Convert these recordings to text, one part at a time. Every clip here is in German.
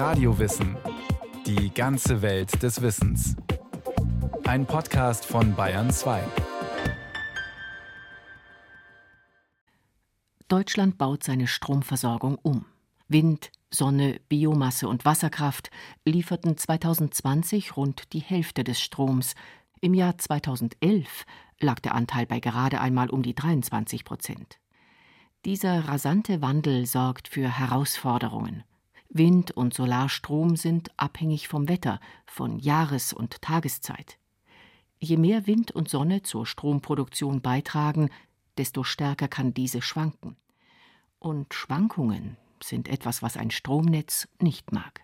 Radiowissen. Die ganze Welt des Wissens. Ein Podcast von Bayern 2. Deutschland baut seine Stromversorgung um. Wind, Sonne, Biomasse und Wasserkraft lieferten 2020 rund die Hälfte des Stroms. Im Jahr 2011 lag der Anteil bei gerade einmal um die 23 Prozent. Dieser rasante Wandel sorgt für Herausforderungen. Wind- und Solarstrom sind abhängig vom Wetter, von Jahres- und Tageszeit. Je mehr Wind und Sonne zur Stromproduktion beitragen, desto stärker kann diese schwanken. Und Schwankungen sind etwas, was ein Stromnetz nicht mag.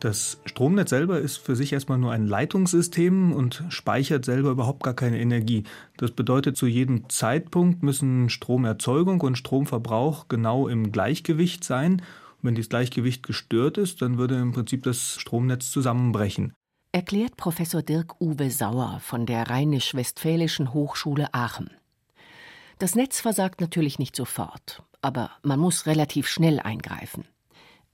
Das Stromnetz selber ist für sich erstmal nur ein Leitungssystem und speichert selber überhaupt gar keine Energie. Das bedeutet, zu jedem Zeitpunkt müssen Stromerzeugung und Stromverbrauch genau im Gleichgewicht sein. Wenn dieses Gleichgewicht gestört ist, dann würde im Prinzip das Stromnetz zusammenbrechen. Erklärt Professor Dirk Uwe Sauer von der Rheinisch-Westfälischen Hochschule Aachen. Das Netz versagt natürlich nicht sofort, aber man muss relativ schnell eingreifen.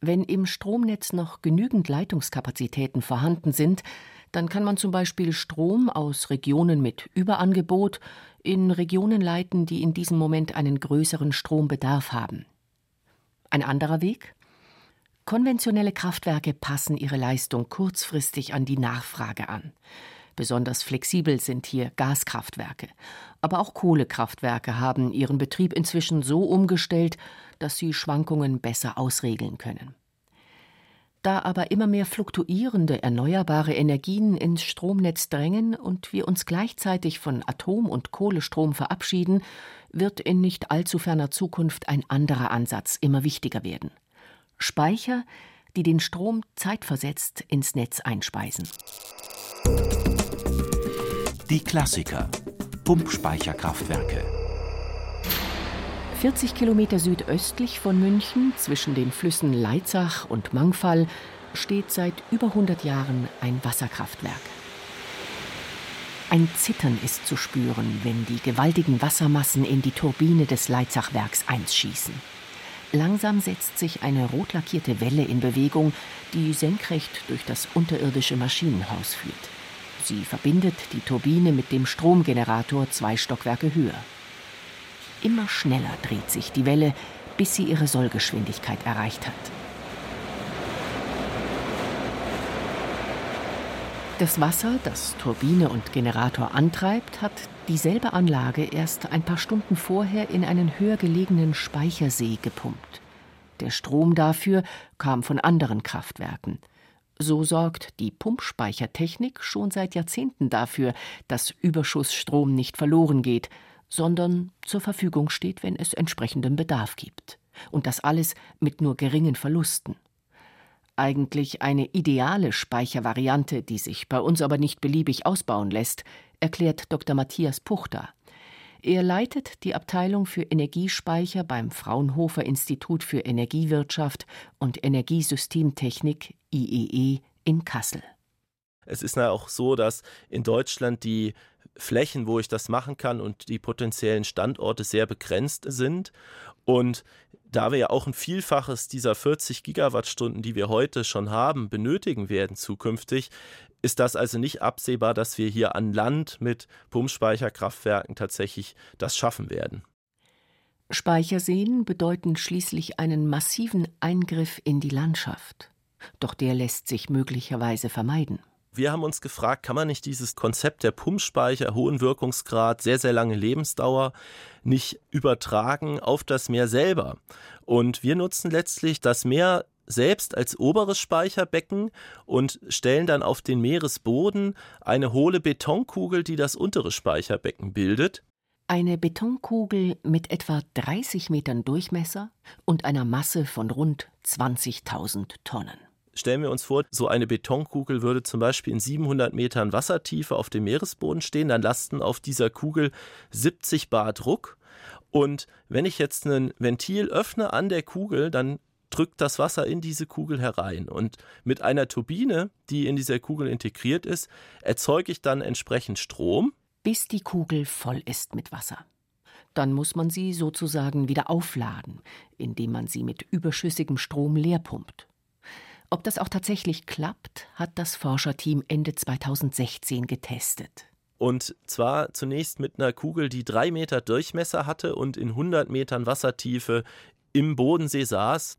Wenn im Stromnetz noch genügend Leitungskapazitäten vorhanden sind, dann kann man zum Beispiel Strom aus Regionen mit Überangebot in Regionen leiten, die in diesem Moment einen größeren Strombedarf haben. Ein anderer Weg? Konventionelle Kraftwerke passen ihre Leistung kurzfristig an die Nachfrage an. Besonders flexibel sind hier Gaskraftwerke. Aber auch Kohlekraftwerke haben ihren Betrieb inzwischen so umgestellt, dass sie Schwankungen besser ausregeln können. Da aber immer mehr fluktuierende erneuerbare Energien ins Stromnetz drängen und wir uns gleichzeitig von Atom- und Kohlestrom verabschieden, wird in nicht allzu ferner Zukunft ein anderer Ansatz immer wichtiger werden. Speicher, die den Strom zeitversetzt ins Netz einspeisen. Die Klassiker. Pumpspeicherkraftwerke. 40 Kilometer südöstlich von München, zwischen den Flüssen Leitzach und Mangfall, steht seit über 100 Jahren ein Wasserkraftwerk. Ein Zittern ist zu spüren, wenn die gewaltigen Wassermassen in die Turbine des Leitzachwerks einschießen. Langsam setzt sich eine rot lackierte Welle in Bewegung, die senkrecht durch das unterirdische Maschinenhaus führt. Sie verbindet die Turbine mit dem Stromgenerator zwei Stockwerke höher. Immer schneller dreht sich die Welle, bis sie ihre Sollgeschwindigkeit erreicht hat. Das Wasser, das Turbine und Generator antreibt, hat dieselbe Anlage erst ein paar Stunden vorher in einen höher gelegenen Speichersee gepumpt. Der Strom dafür kam von anderen Kraftwerken. So sorgt die Pumpspeichertechnik schon seit Jahrzehnten dafür, dass Überschussstrom nicht verloren geht, sondern zur Verfügung steht, wenn es entsprechenden Bedarf gibt. Und das alles mit nur geringen Verlusten. Eigentlich eine ideale Speichervariante, die sich bei uns aber nicht beliebig ausbauen lässt, erklärt Dr. Matthias Puchter. Er leitet die Abteilung für Energiespeicher beim Fraunhofer Institut für Energiewirtschaft und Energiesystemtechnik IEE in Kassel. Es ist ja auch so, dass in Deutschland die Flächen, wo ich das machen kann und die potenziellen Standorte sehr begrenzt sind. Und da wir ja auch ein Vielfaches dieser 40 Gigawattstunden, die wir heute schon haben, benötigen werden zukünftig, ist das also nicht absehbar, dass wir hier an Land mit Pumpspeicherkraftwerken tatsächlich das schaffen werden. Speicherseen bedeuten schließlich einen massiven Eingriff in die Landschaft. Doch der lässt sich möglicherweise vermeiden. Wir haben uns gefragt, kann man nicht dieses Konzept der Pumpspeicher, hohen Wirkungsgrad, sehr, sehr lange Lebensdauer nicht übertragen auf das Meer selber? Und wir nutzen letztlich das Meer selbst als oberes Speicherbecken und stellen dann auf den Meeresboden eine hohle Betonkugel, die das untere Speicherbecken bildet. Eine Betonkugel mit etwa 30 Metern Durchmesser und einer Masse von rund 20.000 Tonnen. Stellen wir uns vor, so eine Betonkugel würde zum Beispiel in 700 Metern Wassertiefe auf dem Meeresboden stehen, dann lasten auf dieser Kugel 70 Bar Druck. Und wenn ich jetzt ein Ventil öffne an der Kugel, dann drückt das Wasser in diese Kugel herein. Und mit einer Turbine, die in dieser Kugel integriert ist, erzeuge ich dann entsprechend Strom. Bis die Kugel voll ist mit Wasser. Dann muss man sie sozusagen wieder aufladen, indem man sie mit überschüssigem Strom leer pumpt. Ob das auch tatsächlich klappt, hat das Forscherteam Ende 2016 getestet. Und zwar zunächst mit einer Kugel, die drei Meter Durchmesser hatte und in 100 Metern Wassertiefe im Bodensee saß.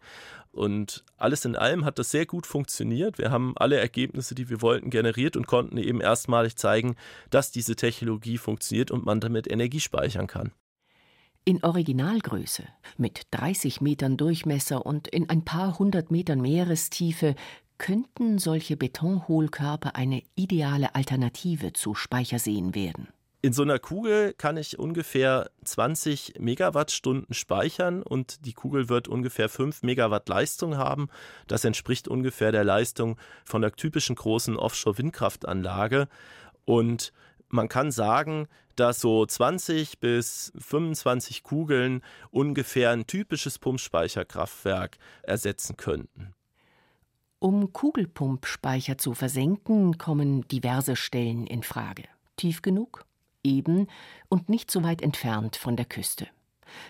Und alles in allem hat das sehr gut funktioniert. Wir haben alle Ergebnisse, die wir wollten, generiert und konnten eben erstmalig zeigen, dass diese Technologie funktioniert und man damit Energie speichern kann. In Originalgröße, mit 30 Metern Durchmesser und in ein paar hundert Metern Meerestiefe, könnten solche Betonhohlkörper eine ideale Alternative zu Speicherseen werden. In so einer Kugel kann ich ungefähr 20 Megawattstunden speichern und die Kugel wird ungefähr 5 Megawatt Leistung haben. Das entspricht ungefähr der Leistung von einer typischen großen Offshore-Windkraftanlage. Und man kann sagen, dass so 20 bis 25 Kugeln ungefähr ein typisches Pumpspeicherkraftwerk ersetzen könnten. Um Kugelpumpspeicher zu versenken, kommen diverse Stellen in Frage. Tief genug, eben und nicht so weit entfernt von der Küste.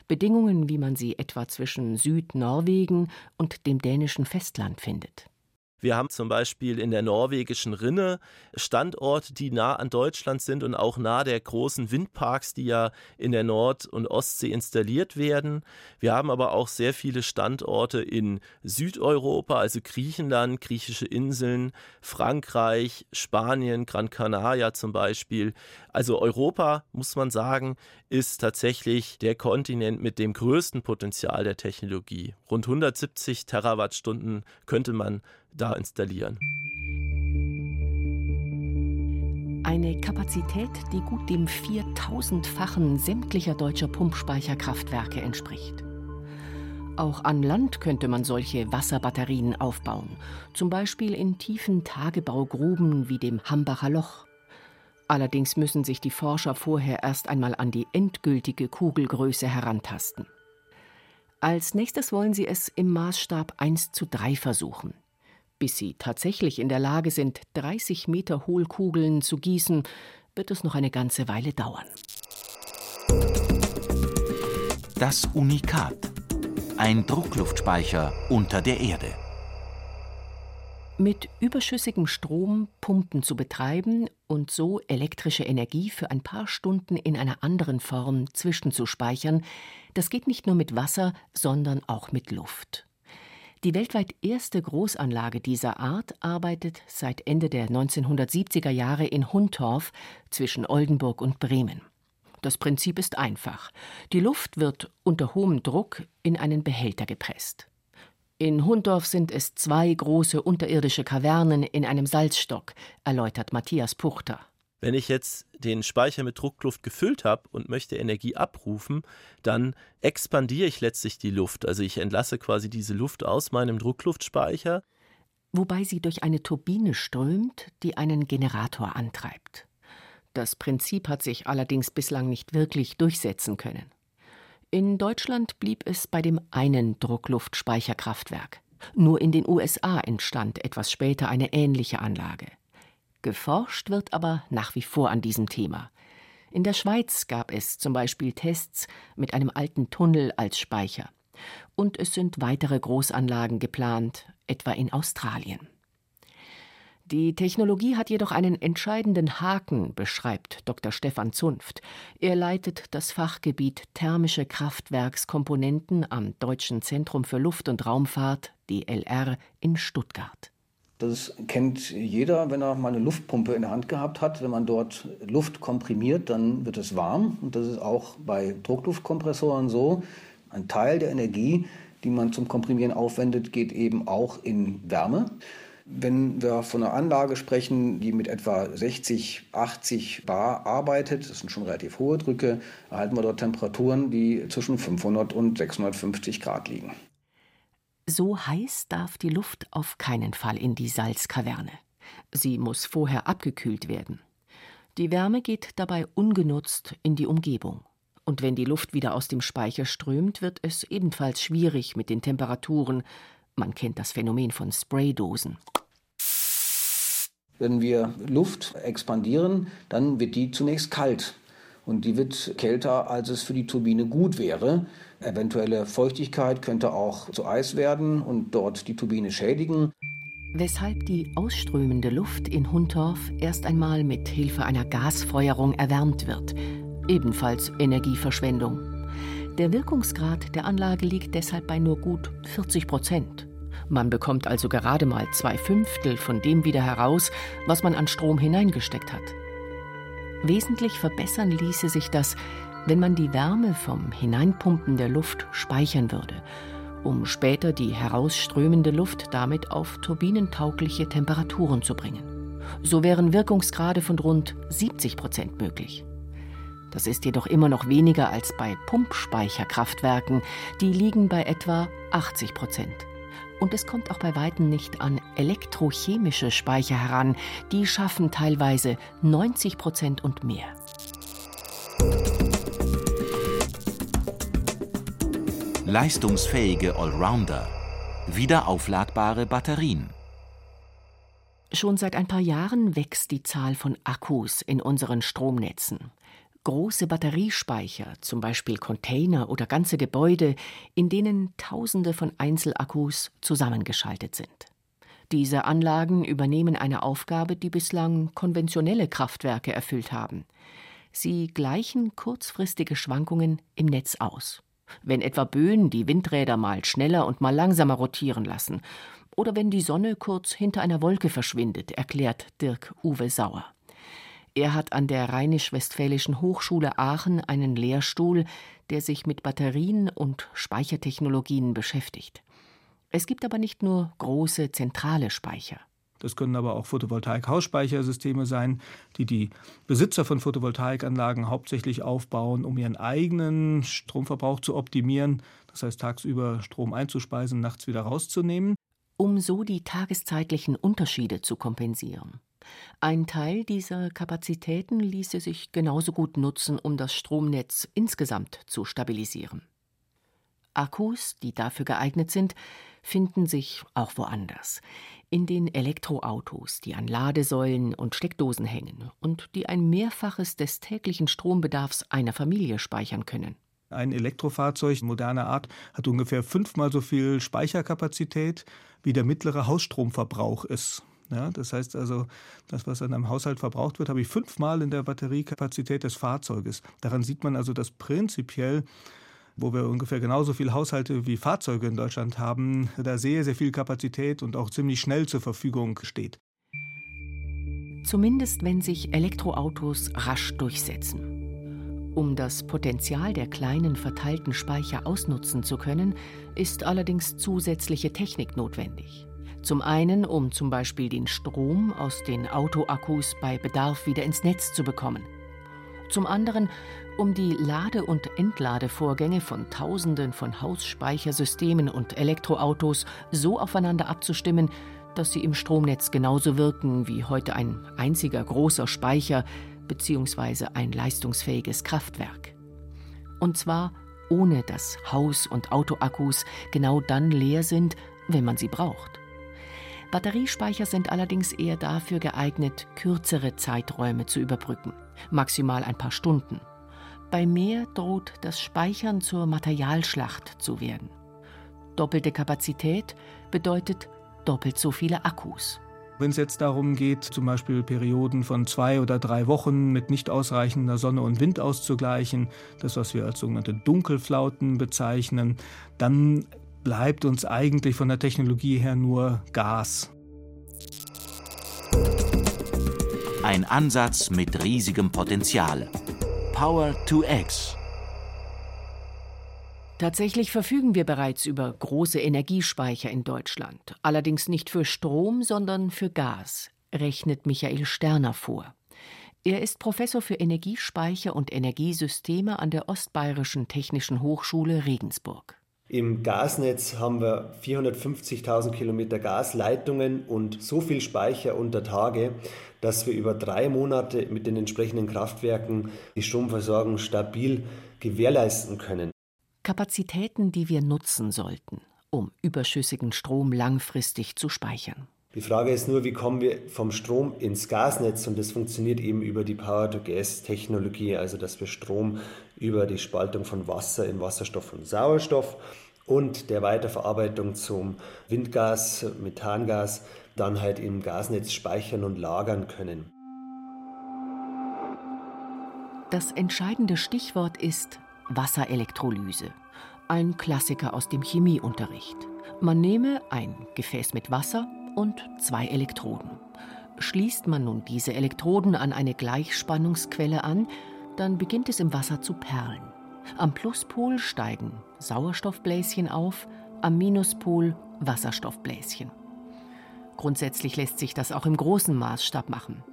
Bedingungen, wie man sie etwa zwischen Südnorwegen und dem dänischen Festland findet. Wir haben zum Beispiel in der norwegischen Rinne Standorte, die nah an Deutschland sind und auch nah der großen Windparks, die ja in der Nord- und Ostsee installiert werden. Wir haben aber auch sehr viele Standorte in Südeuropa, also Griechenland, griechische Inseln, Frankreich, Spanien, Gran Canaria zum Beispiel. Also Europa, muss man sagen, ist tatsächlich der Kontinent mit dem größten Potenzial der Technologie. Rund 170 Terawattstunden könnte man da installieren. Eine Kapazität, die gut dem 4000-fachen sämtlicher deutscher Pumpspeicherkraftwerke entspricht. Auch an Land könnte man solche Wasserbatterien aufbauen, zum Beispiel in tiefen Tagebaugruben wie dem Hambacher Loch. Allerdings müssen sich die Forscher vorher erst einmal an die endgültige Kugelgröße herantasten. Als nächstes wollen sie es im Maßstab 1 zu 3 versuchen. Bis sie tatsächlich in der Lage sind, 30 Meter Hohlkugeln zu gießen, wird es noch eine ganze Weile dauern. Das Unikat. Ein Druckluftspeicher unter der Erde. Mit überschüssigem Strom Pumpen zu betreiben und so elektrische Energie für ein paar Stunden in einer anderen Form zwischenzuspeichern, das geht nicht nur mit Wasser, sondern auch mit Luft. Die weltweit erste Großanlage dieser Art arbeitet seit Ende der 1970er Jahre in Huntorf zwischen Oldenburg und Bremen. Das Prinzip ist einfach. Die Luft wird unter hohem Druck in einen Behälter gepresst. In Hundorf sind es zwei große unterirdische Kavernen in einem Salzstock, erläutert Matthias Puchter. Wenn ich jetzt den Speicher mit Druckluft gefüllt habe und möchte Energie abrufen, dann expandiere ich letztlich die Luft. Also ich entlasse quasi diese Luft aus meinem Druckluftspeicher. Wobei sie durch eine Turbine strömt, die einen Generator antreibt. Das Prinzip hat sich allerdings bislang nicht wirklich durchsetzen können. In Deutschland blieb es bei dem einen Druckluftspeicherkraftwerk. Nur in den USA entstand etwas später eine ähnliche Anlage. Geforscht wird aber nach wie vor an diesem Thema. In der Schweiz gab es zum Beispiel Tests mit einem alten Tunnel als Speicher. Und es sind weitere Großanlagen geplant, etwa in Australien. Die Technologie hat jedoch einen entscheidenden Haken, beschreibt Dr. Stefan Zunft. Er leitet das Fachgebiet Thermische Kraftwerkskomponenten am Deutschen Zentrum für Luft- und Raumfahrt DLR in Stuttgart. Das kennt jeder, wenn er mal eine Luftpumpe in der Hand gehabt hat. Wenn man dort Luft komprimiert, dann wird es warm. Und das ist auch bei Druckluftkompressoren so. Ein Teil der Energie, die man zum Komprimieren aufwendet, geht eben auch in Wärme. Wenn wir von einer Anlage sprechen, die mit etwa 60, 80 Bar arbeitet, das sind schon relativ hohe Drücke, erhalten wir dort Temperaturen, die zwischen 500 und 650 Grad liegen. So heiß darf die Luft auf keinen Fall in die Salzkaverne. Sie muss vorher abgekühlt werden. Die Wärme geht dabei ungenutzt in die Umgebung. Und wenn die Luft wieder aus dem Speicher strömt, wird es ebenfalls schwierig mit den Temperaturen. Man kennt das Phänomen von Spraydosen. Wenn wir Luft expandieren, dann wird die zunächst kalt und die wird kälter, als es für die Turbine gut wäre. Eventuelle Feuchtigkeit könnte auch zu Eis werden und dort die Turbine schädigen. Weshalb die ausströmende Luft in Huntorf erst einmal mit Hilfe einer Gasfeuerung erwärmt wird. Ebenfalls Energieverschwendung. Der Wirkungsgrad der Anlage liegt deshalb bei nur gut 40 Prozent. Man bekommt also gerade mal zwei Fünftel von dem wieder heraus, was man an Strom hineingesteckt hat. Wesentlich verbessern ließe sich das, wenn man die Wärme vom Hineinpumpen der Luft speichern würde, um später die herausströmende Luft damit auf turbinentaugliche Temperaturen zu bringen. So wären Wirkungsgrade von rund 70 Prozent möglich. Das ist jedoch immer noch weniger als bei Pumpspeicherkraftwerken, die liegen bei etwa 80 Prozent. Und es kommt auch bei weitem nicht an elektrochemische Speicher heran, die schaffen teilweise 90 Prozent und mehr. Leistungsfähige Allrounder. Wiederaufladbare Batterien. Schon seit ein paar Jahren wächst die Zahl von Akkus in unseren Stromnetzen. Große Batteriespeicher, zum Beispiel Container oder ganze Gebäude, in denen Tausende von Einzelakkus zusammengeschaltet sind. Diese Anlagen übernehmen eine Aufgabe, die bislang konventionelle Kraftwerke erfüllt haben. Sie gleichen kurzfristige Schwankungen im Netz aus. Wenn etwa Böen die Windräder mal schneller und mal langsamer rotieren lassen, oder wenn die Sonne kurz hinter einer Wolke verschwindet, erklärt Dirk Uwe Sauer. Er hat an der Rheinisch-Westfälischen Hochschule Aachen einen Lehrstuhl, der sich mit Batterien und Speichertechnologien beschäftigt. Es gibt aber nicht nur große zentrale Speicher. Das können aber auch Photovoltaik-Hausspeichersysteme sein, die die Besitzer von Photovoltaikanlagen hauptsächlich aufbauen, um ihren eigenen Stromverbrauch zu optimieren, das heißt tagsüber Strom einzuspeisen, nachts wieder rauszunehmen. Um so die tageszeitlichen Unterschiede zu kompensieren. Ein Teil dieser Kapazitäten ließe sich genauso gut nutzen, um das Stromnetz insgesamt zu stabilisieren. Akkus, die dafür geeignet sind, finden sich auch woanders. In den Elektroautos, die an Ladesäulen und Steckdosen hängen und die ein Mehrfaches des täglichen Strombedarfs einer Familie speichern können. Ein Elektrofahrzeug moderner Art hat ungefähr fünfmal so viel Speicherkapazität, wie der mittlere Hausstromverbrauch ist. Ja, das heißt also, das, was in einem Haushalt verbraucht wird, habe ich fünfmal in der Batteriekapazität des Fahrzeuges. Daran sieht man also, dass prinzipiell wo wir ungefähr genauso viele Haushalte wie Fahrzeuge in Deutschland haben, da sehr, sehr viel Kapazität und auch ziemlich schnell zur Verfügung steht. Zumindest wenn sich Elektroautos rasch durchsetzen. Um das Potenzial der kleinen verteilten Speicher ausnutzen zu können, ist allerdings zusätzliche Technik notwendig. Zum einen, um zum Beispiel den Strom aus den Autoakkus bei Bedarf wieder ins Netz zu bekommen. Zum anderen, um die Lade- und Entladevorgänge von Tausenden von Hausspeichersystemen und Elektroautos so aufeinander abzustimmen, dass sie im Stromnetz genauso wirken wie heute ein einziger großer Speicher bzw. ein leistungsfähiges Kraftwerk. Und zwar ohne dass Haus- und Autoakkus genau dann leer sind, wenn man sie braucht. Batteriespeicher sind allerdings eher dafür geeignet, kürzere Zeiträume zu überbrücken, maximal ein paar Stunden. Bei mehr droht das Speichern zur Materialschlacht zu werden. Doppelte Kapazität bedeutet doppelt so viele Akkus. Wenn es jetzt darum geht, zum Beispiel Perioden von zwei oder drei Wochen mit nicht ausreichender Sonne und Wind auszugleichen, das, was wir als sogenannte Dunkelflauten bezeichnen, dann bleibt uns eigentlich von der Technologie her nur Gas. Ein Ansatz mit riesigem Potenzial. Power to X. Tatsächlich verfügen wir bereits über große Energiespeicher in Deutschland, allerdings nicht für Strom, sondern für Gas, rechnet Michael Sterner vor. Er ist Professor für Energiespeicher und Energiesysteme an der Ostbayerischen Technischen Hochschule Regensburg. Im Gasnetz haben wir 450.000 Kilometer Gasleitungen und so viel Speicher unter Tage, dass wir über drei Monate mit den entsprechenden Kraftwerken die Stromversorgung stabil gewährleisten können. Kapazitäten, die wir nutzen sollten, um überschüssigen Strom langfristig zu speichern. Die Frage ist nur, wie kommen wir vom Strom ins Gasnetz und das funktioniert eben über die Power-to-Gas-Technologie, also dass wir Strom über die Spaltung von Wasser in Wasserstoff und Sauerstoff und der Weiterverarbeitung zum Windgas, Methangas dann halt im Gasnetz speichern und lagern können. Das entscheidende Stichwort ist Wasserelektrolyse. Ein Klassiker aus dem Chemieunterricht. Man nehme ein Gefäß mit Wasser und zwei Elektroden. Schließt man nun diese Elektroden an eine Gleichspannungsquelle an, dann beginnt es im Wasser zu perlen. Am Pluspol steigen Sauerstoffbläschen auf, am Minuspol Wasserstoffbläschen. Grundsätzlich lässt sich das auch im großen Maßstab machen.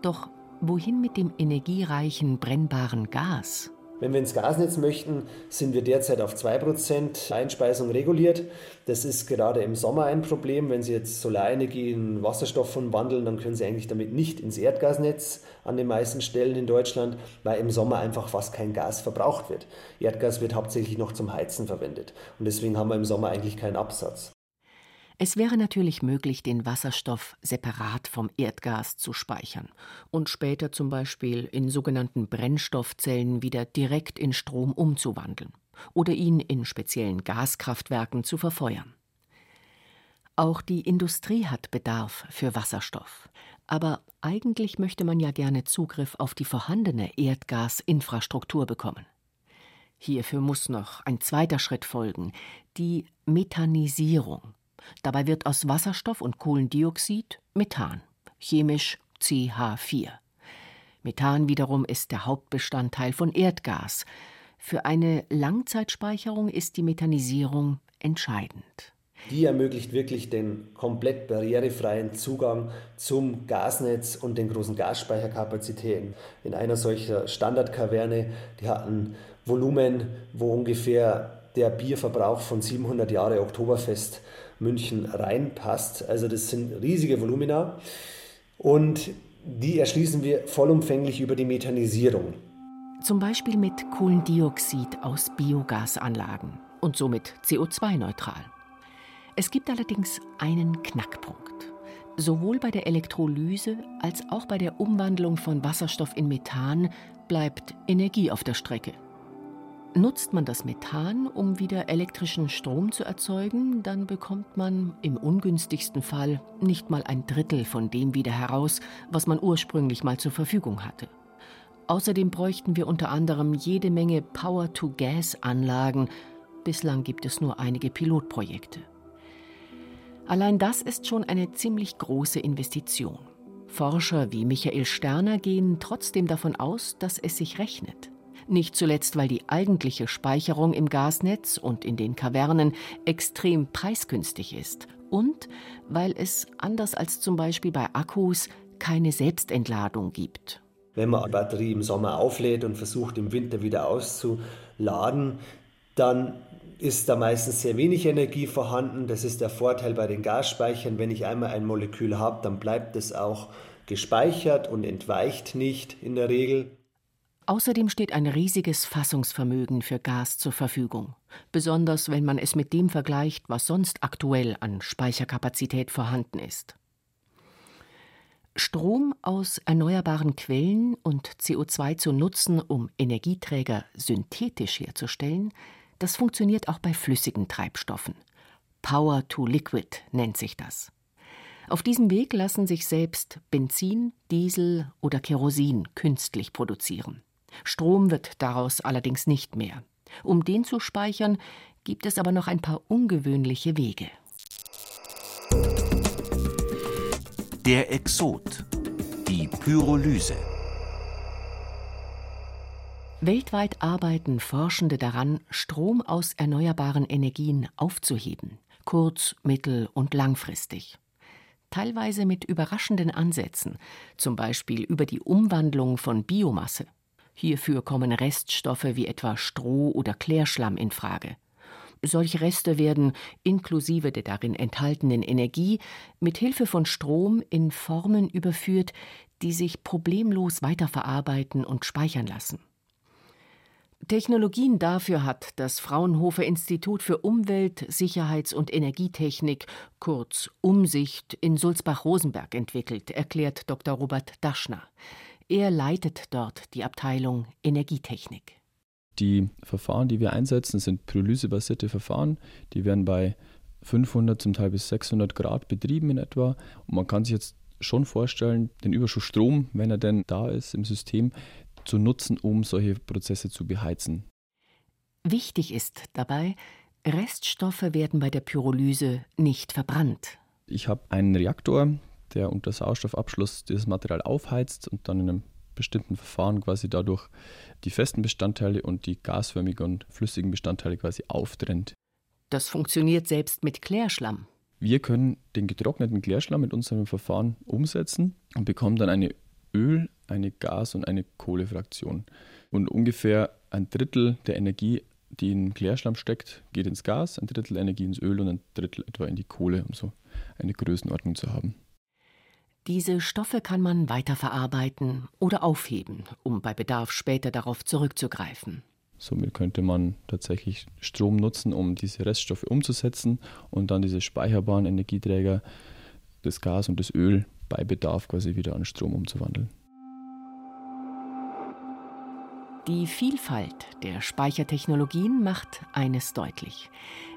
Doch wohin mit dem energiereichen brennbaren Gas? Wenn wir ins Gasnetz möchten, sind wir derzeit auf 2% Einspeisung reguliert. Das ist gerade im Sommer ein Problem. Wenn Sie jetzt Solarenergie in Wasserstoff umwandeln, dann können Sie eigentlich damit nicht ins Erdgasnetz an den meisten Stellen in Deutschland, weil im Sommer einfach fast kein Gas verbraucht wird. Erdgas wird hauptsächlich noch zum Heizen verwendet. Und deswegen haben wir im Sommer eigentlich keinen Absatz. Es wäre natürlich möglich, den Wasserstoff separat vom Erdgas zu speichern und später zum Beispiel in sogenannten Brennstoffzellen wieder direkt in Strom umzuwandeln oder ihn in speziellen Gaskraftwerken zu verfeuern. Auch die Industrie hat Bedarf für Wasserstoff. Aber eigentlich möchte man ja gerne Zugriff auf die vorhandene Erdgasinfrastruktur bekommen. Hierfür muss noch ein zweiter Schritt folgen, die Methanisierung. Dabei wird aus Wasserstoff und Kohlendioxid Methan, chemisch CH4. Methan wiederum ist der Hauptbestandteil von Erdgas. Für eine Langzeitspeicherung ist die Methanisierung entscheidend. Die ermöglicht wirklich den komplett barrierefreien Zugang zum Gasnetz und den großen Gasspeicherkapazitäten. In einer solcher Standardkaverne, die hat ein Volumen, wo ungefähr der Bierverbrauch von 700 Jahre Oktoberfest München reinpasst. Also das sind riesige Volumina und die erschließen wir vollumfänglich über die Methanisierung. Zum Beispiel mit Kohlendioxid aus Biogasanlagen und somit CO2-neutral. Es gibt allerdings einen Knackpunkt. Sowohl bei der Elektrolyse als auch bei der Umwandlung von Wasserstoff in Methan bleibt Energie auf der Strecke. Nutzt man das Methan, um wieder elektrischen Strom zu erzeugen, dann bekommt man im ungünstigsten Fall nicht mal ein Drittel von dem wieder heraus, was man ursprünglich mal zur Verfügung hatte. Außerdem bräuchten wir unter anderem jede Menge Power-to-Gas-Anlagen. Bislang gibt es nur einige Pilotprojekte. Allein das ist schon eine ziemlich große Investition. Forscher wie Michael Sterner gehen trotzdem davon aus, dass es sich rechnet nicht zuletzt weil die eigentliche Speicherung im Gasnetz und in den Kavernen extrem preisgünstig ist und weil es, anders als zum Beispiel bei Akkus, keine Selbstentladung gibt. Wenn man eine Batterie im Sommer auflädt und versucht im Winter wieder auszuladen, dann ist da meistens sehr wenig Energie vorhanden. Das ist der Vorteil bei den Gasspeichern. Wenn ich einmal ein Molekül habe, dann bleibt es auch gespeichert und entweicht nicht in der Regel. Außerdem steht ein riesiges Fassungsvermögen für Gas zur Verfügung, besonders wenn man es mit dem vergleicht, was sonst aktuell an Speicherkapazität vorhanden ist. Strom aus erneuerbaren Quellen und CO2 zu nutzen, um Energieträger synthetisch herzustellen, das funktioniert auch bei flüssigen Treibstoffen. Power to Liquid nennt sich das. Auf diesem Weg lassen sich selbst Benzin, Diesel oder Kerosin künstlich produzieren. Strom wird daraus allerdings nicht mehr. Um den zu speichern, gibt es aber noch ein paar ungewöhnliche Wege. Der Exot. Die Pyrolyse. Weltweit arbeiten Forschende daran, Strom aus erneuerbaren Energien aufzuheben, kurz-, mittel- und langfristig. Teilweise mit überraschenden Ansätzen, zum Beispiel über die Umwandlung von Biomasse. Hierfür kommen Reststoffe wie etwa Stroh oder Klärschlamm in Frage. Solche Reste werden, inklusive der darin enthaltenen Energie, mit Hilfe von Strom in Formen überführt, die sich problemlos weiterverarbeiten und speichern lassen. Technologien dafür hat das Fraunhofer Institut für Umwelt, Sicherheits- und Energietechnik, kurz Umsicht, in Sulzbach-Rosenberg entwickelt, erklärt Dr. Robert Daschner. Er leitet dort die Abteilung Energietechnik. Die Verfahren, die wir einsetzen, sind pyrolysebasierte Verfahren. Die werden bei 500, zum Teil bis 600 Grad betrieben in etwa. Und man kann sich jetzt schon vorstellen, den Überschussstrom, wenn er denn da ist im System, zu nutzen, um solche Prozesse zu beheizen. Wichtig ist dabei, Reststoffe werden bei der Pyrolyse nicht verbrannt. Ich habe einen Reaktor, der unter Sauerstoffabschluss dieses Material aufheizt und dann in einem bestimmten Verfahren quasi dadurch die festen Bestandteile und die gasförmigen und flüssigen Bestandteile quasi auftrennt. Das funktioniert selbst mit Klärschlamm. Wir können den getrockneten Klärschlamm mit unserem Verfahren umsetzen und bekommen dann eine Öl-, eine Gas- und eine Kohlefraktion. Und ungefähr ein Drittel der Energie, die in Klärschlamm steckt, geht ins Gas, ein Drittel Energie ins Öl und ein Drittel etwa in die Kohle, um so eine Größenordnung zu haben. Diese Stoffe kann man weiterverarbeiten oder aufheben, um bei Bedarf später darauf zurückzugreifen. Somit könnte man tatsächlich Strom nutzen, um diese Reststoffe umzusetzen und dann diese speicherbaren Energieträger, das Gas und das Öl bei Bedarf quasi wieder an Strom umzuwandeln. Die Vielfalt der Speichertechnologien macht eines deutlich.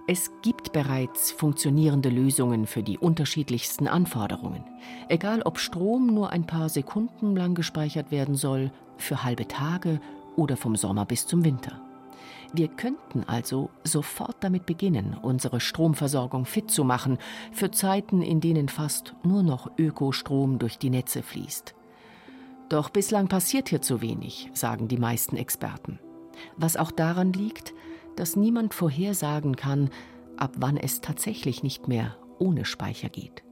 Es gibt bereits funktionierende Lösungen für die unterschiedlichsten Anforderungen. Egal ob Strom nur ein paar Sekunden lang gespeichert werden soll, für halbe Tage oder vom Sommer bis zum Winter. Wir könnten also sofort damit beginnen, unsere Stromversorgung fit zu machen für Zeiten, in denen fast nur noch Ökostrom durch die Netze fließt. Doch bislang passiert hier zu wenig, sagen die meisten Experten. Was auch daran liegt, dass niemand vorhersagen kann, ab wann es tatsächlich nicht mehr ohne Speicher geht.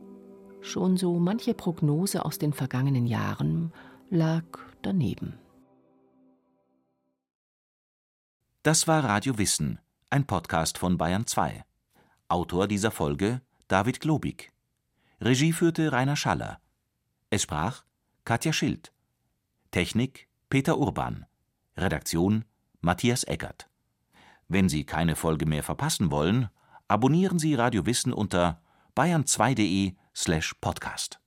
Schon so manche Prognose aus den vergangenen Jahren lag daneben. Das war Radio Wissen, ein Podcast von Bayern 2. Autor dieser Folge David Globig. Regie führte Rainer Schaller. Es sprach Katja Schild. Technik Peter Urban. Redaktion Matthias Eggert. Wenn Sie keine Folge mehr verpassen wollen, abonnieren Sie Radio Wissen unter bayern2.de slash podcast.